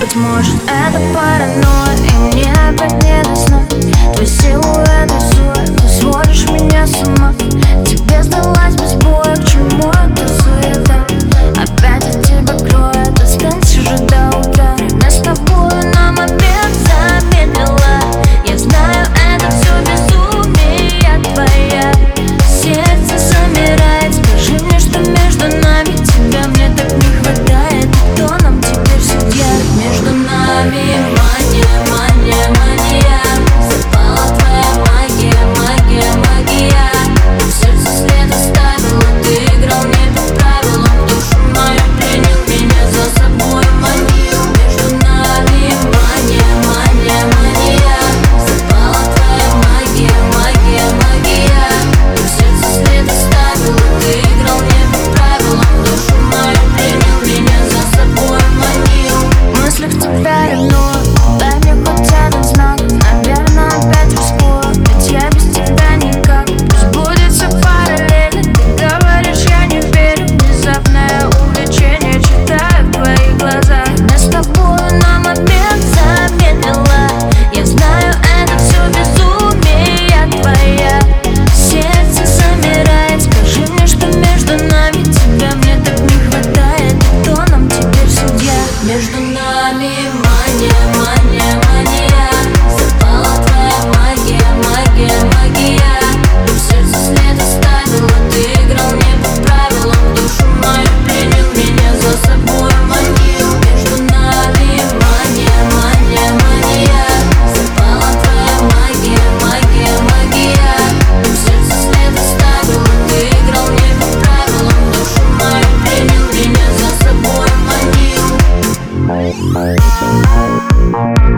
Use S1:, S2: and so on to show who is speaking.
S1: Быть может это паранойя И мне опять не до сна Твой силуэт и Thank you.